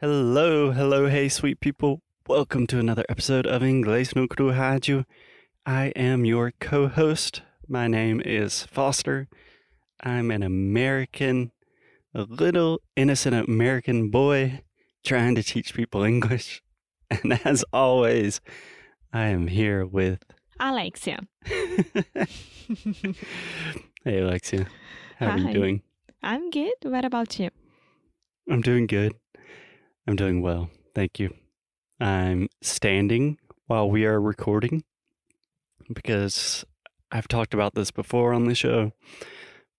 Hello, hello, hey, sweet people. Welcome to another episode of Inglês no Cru Rádio. I am your co host. My name is Foster. I'm an American, a little innocent American boy trying to teach people English. And as always, I am here with. Alexia. hey, Alexia. How are you doing? I'm good. What about you? I'm doing good. I'm doing well. Thank you. I'm standing while we are recording because I've talked about this before on the show,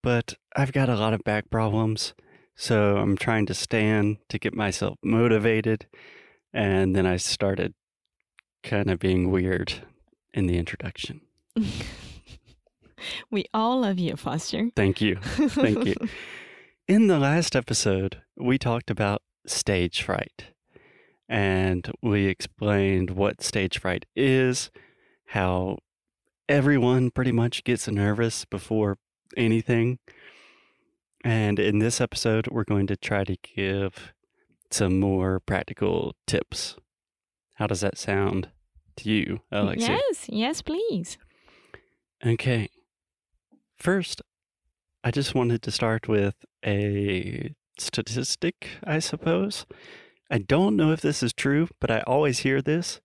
but I've got a lot of back problems. So I'm trying to stand to get myself motivated. And then I started kind of being weird in the introduction. we all love you, Foster. Thank you. Thank you. In the last episode, we talked about stage fright and we explained what stage fright is, how everyone pretty much gets nervous before anything. And in this episode, we're going to try to give some more practical tips. How does that sound to you, Alexia? yes, yes, please. Okay. First, I just wanted to start with a statistic, I suppose. I don't know if this is true, but I always hear this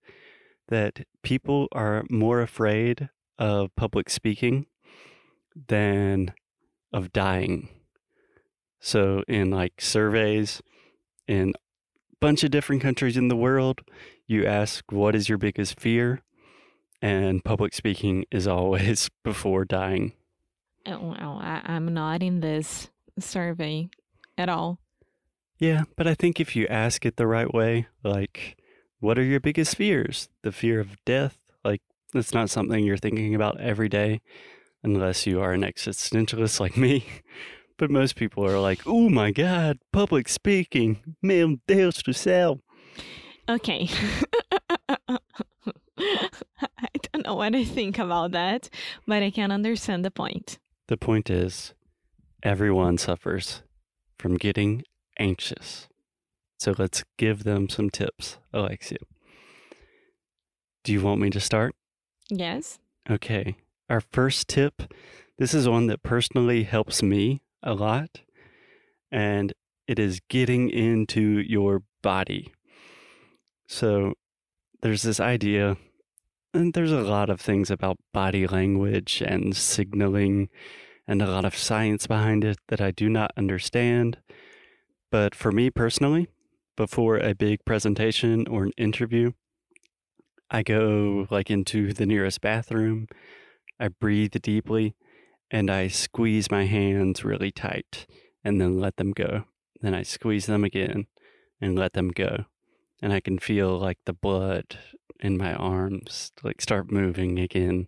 that people are more afraid of public speaking than of dying. So, in like surveys in a bunch of different countries in the world, you ask, What is your biggest fear? and public speaking is always before dying. Oh, I, I'm not in this survey at all. Yeah, but I think if you ask it the right way, like, what are your biggest fears? The fear of death, like, that's not something you're thinking about every day unless you are an existentialist like me. But most people are like, oh my God, public speaking, meu Deus do céu. Okay. I don't know what I think about that, but I can understand the point. The point is, everyone suffers from getting anxious. So let's give them some tips, Alexia. Do you want me to start? Yes? Okay. Our first tip this is one that personally helps me a lot, and it is getting into your body. So there's this idea, and there's a lot of things about body language and signaling, and a lot of science behind it that I do not understand. But for me personally, before a big presentation or an interview, I go like into the nearest bathroom. I breathe deeply and I squeeze my hands really tight and then let them go. Then I squeeze them again and let them go. And I can feel like the blood in my arms like start moving again.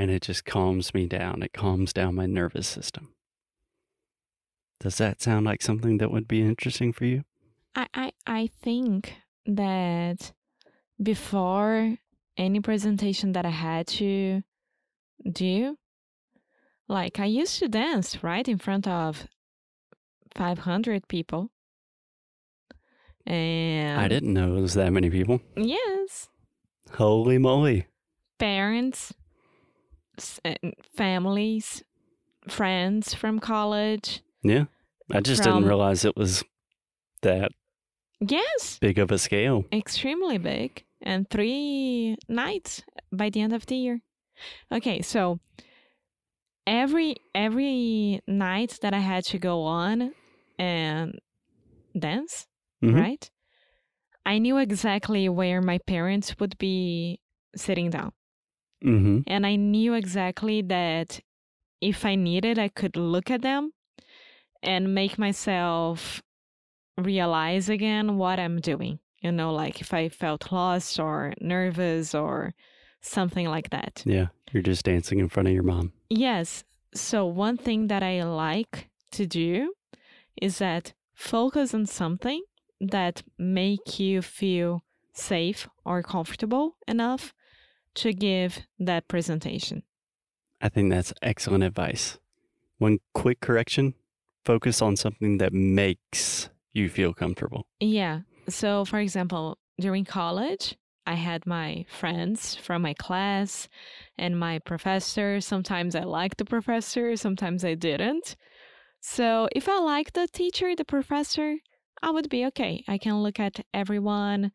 And it just calms me down. It calms down my nervous system. Does that sound like something that would be interesting for you? I, I, I think that before any presentation that I had to do, like I used to dance right in front of 500 people. And I didn't know it was that many people. Yes, Holy moly. parents, and families, friends from college. Yeah. I just From- didn't realize it was that Yes, big of a scale. extremely big and three nights by the end of the year okay so every every night that i had to go on and dance Mhm. right i knew exactly where my parents would be sitting down Mm-hmm. and i knew exactly that if i needed i could look at them and make myself realize again what i'm doing you know like if i felt lost or nervous or something like that Yeah. You're just dancing in front of your mom. yes so one thing that i like to do is that focus on something that make you feel safe or comfortable enough to give that presentation I think that's excellent advice. One quick correction focus on something that makes you feel comfortable. Yeah. So, for example, during college, I had my friends from my class and my professor. Sometimes I liked the professor, sometimes I didn't. So, if I liked the teacher, the professor, I would be okay. I can look at everyone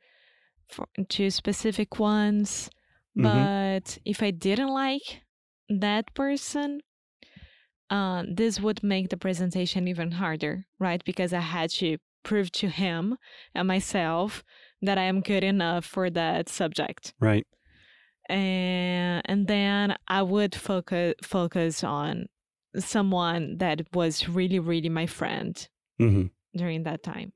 for two specific ones. Mhm. But if I didn't like that person, uh, this would make the presentation even harder, right? Because I had to prove to him and myself that I am good enough for that subject. Right. And and then I would focus focus on someone that was really really my friend hmm during that time.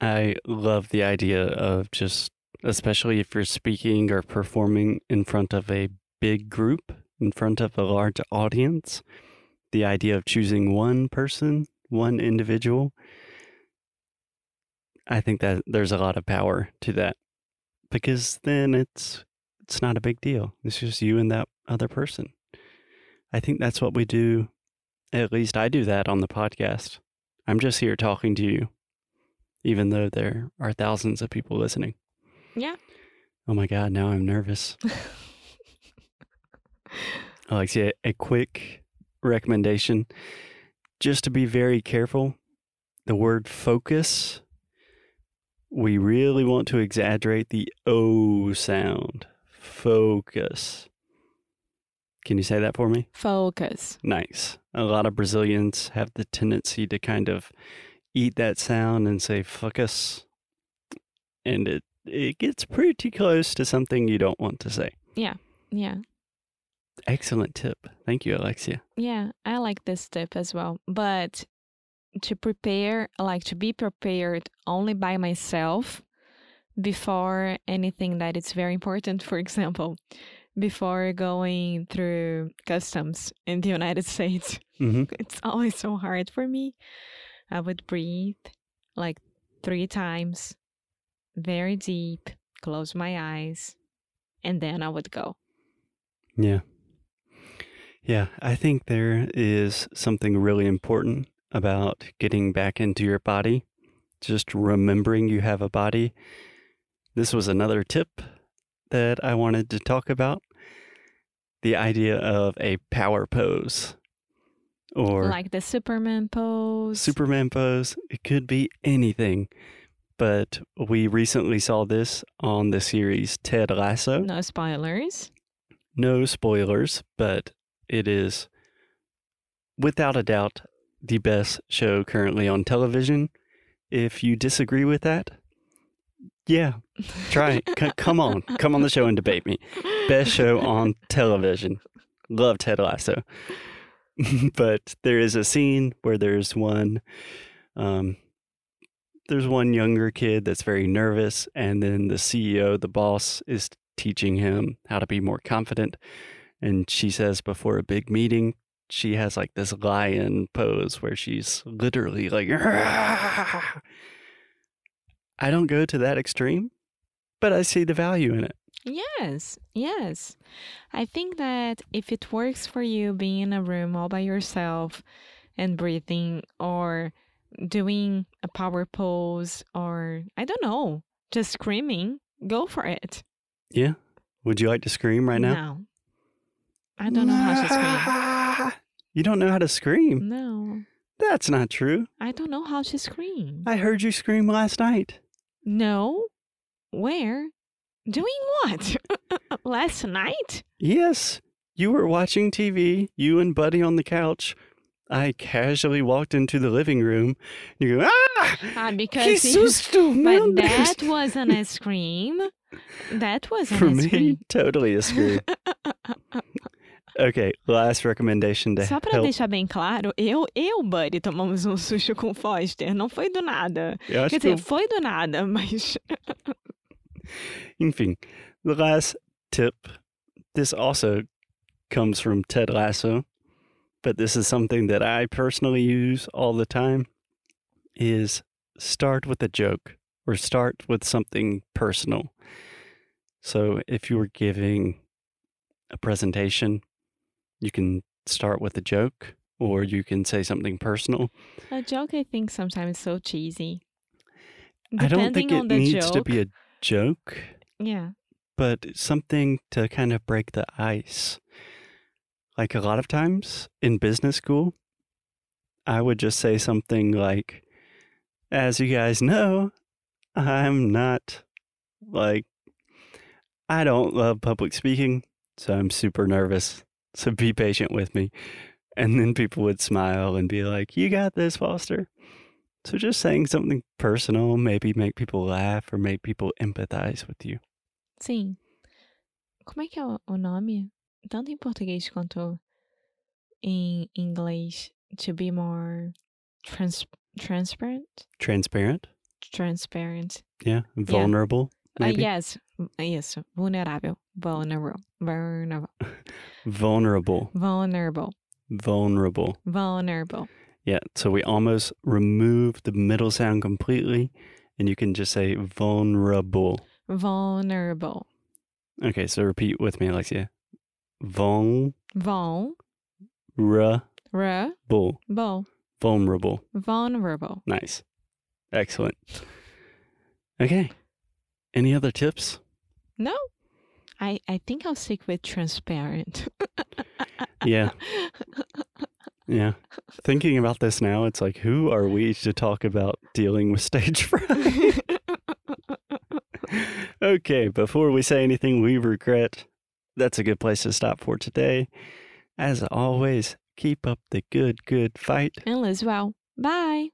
I love the idea of just, especially if you're speaking or performing in front of a big group, in front of a large audience, the idea of choosing one person, one individual. I think that there's a lot of power to that because then it's it's not a big deal. It's just you and that other person. I think that's what we do. At least I do that on the podcast. I'm just here talking to you even though there are thousands of people listening. Yeah. Oh my God, now I'm nervous. I like Alexia, a quick recommendation just to be very careful. The word focus, we really want to exaggerate the O sound. Focus. Can you say that for me? Focus. Nice. A lot of Brazilians have the tendency to kind of eat that sound and say focus. And it it gets pretty close to something you don't want to say. Yeah. Yeah. Excellent tip. Thank you, Alexia. Yeah, I like this tip as well. But to prepare, like to be prepared only by myself before anything that is very important, for example, before going through customs in the United States, hmm it's always so hard for me. I would breathe like three times, very deep, close my eyes, and then I would go. Yeah. Yeah, I think there is something really important about getting back into your body, just remembering you have a body. This was another tip that I wanted to talk about the idea of a power pose or like the Superman pose. Superman pose. It could be anything. But we recently saw this on the series Ted Lasso. no spoilers. No spoilers, but it is without a doubt the best show currently on television. If you disagree with that, yeah, try it. C- come on, come on the show and debate me. Best show on television. Love Ted Lasso. but there is a scene where there's one um there's one younger kid that's very nervous and then the CEO, the boss is teaching him how to be more confident and she says before a big meeting she has like this lion pose where she's literally like I don't go to that extreme, but I see the value in it. Yes, yes. I think that if it works for you being in a room all by yourself and breathing or doing a power pose or I don't know, just screaming, go for it. Yeah. Would you like to scream right now? No. I don't know how to scream. You don't know how to scream. No. That's not true. I don't know how to scream. I heard you scream last night. No. Where? Doing what? Last night? Yes. You were watching TV, you and Buddy on the couch. I casually walked into the living room. and You go, ah! Ah, because Que you- But that wasn't a scream. That wasn't For a me, scream. totally a scream. okay, last recommendation to Só pra help. deixar bem claro, eu e o Buddy tomamos um susto com Foster. Não foi do nada. Eu acho Quer que dizer, foi do nada, mas. Enfim, the last tip. This also comes from Ted Lasso, but this is something that I personally use all the time. Is start with a joke or start with something personal. So if you're giving a presentation, you can start with a joke or you can say something personal. A joke, I think, sometimes is so cheesy. I don't think it needs to be a joke, yeah. but something to kind of break the ice. Like a lot of times in business school, I would just say something like, as you guys know, I'm not like, I don't love public speaking, so I'm super nervous. So be patient with me. And then people would smile and be like, You got this, Foster. So just saying something personal, maybe make people laugh or make people empathize with you. Sim. Como é que é o, nome? Tanto em português quanto em inglês. To be more trans transparent? Transparent, Transparent. yeah, vulnerable, Uh, maybe. yes. Isso. Vulnerável. Vulnerable. Vulnerable. Vulnerable, Vulnerable. vulnerable. Vulnerable. Yeah, so we almost remove the middle sound completely, and you can just say vulnerable. Vulnerable. Okay, so repeat with me, Alexia. Vulnerable. Vulnerable. Vulnerable. Vulnerable. Nice. Excellent. Okay. Any other tips? No. I, I think I'll stick with transparent. Yeah. Yeah. Thinking about this now, it's like, who are we to talk about dealing with stage fright? okay, before we say anything we regret, that's a good place to stop for today. As always, keep up the good, good fight. and live well. Bye.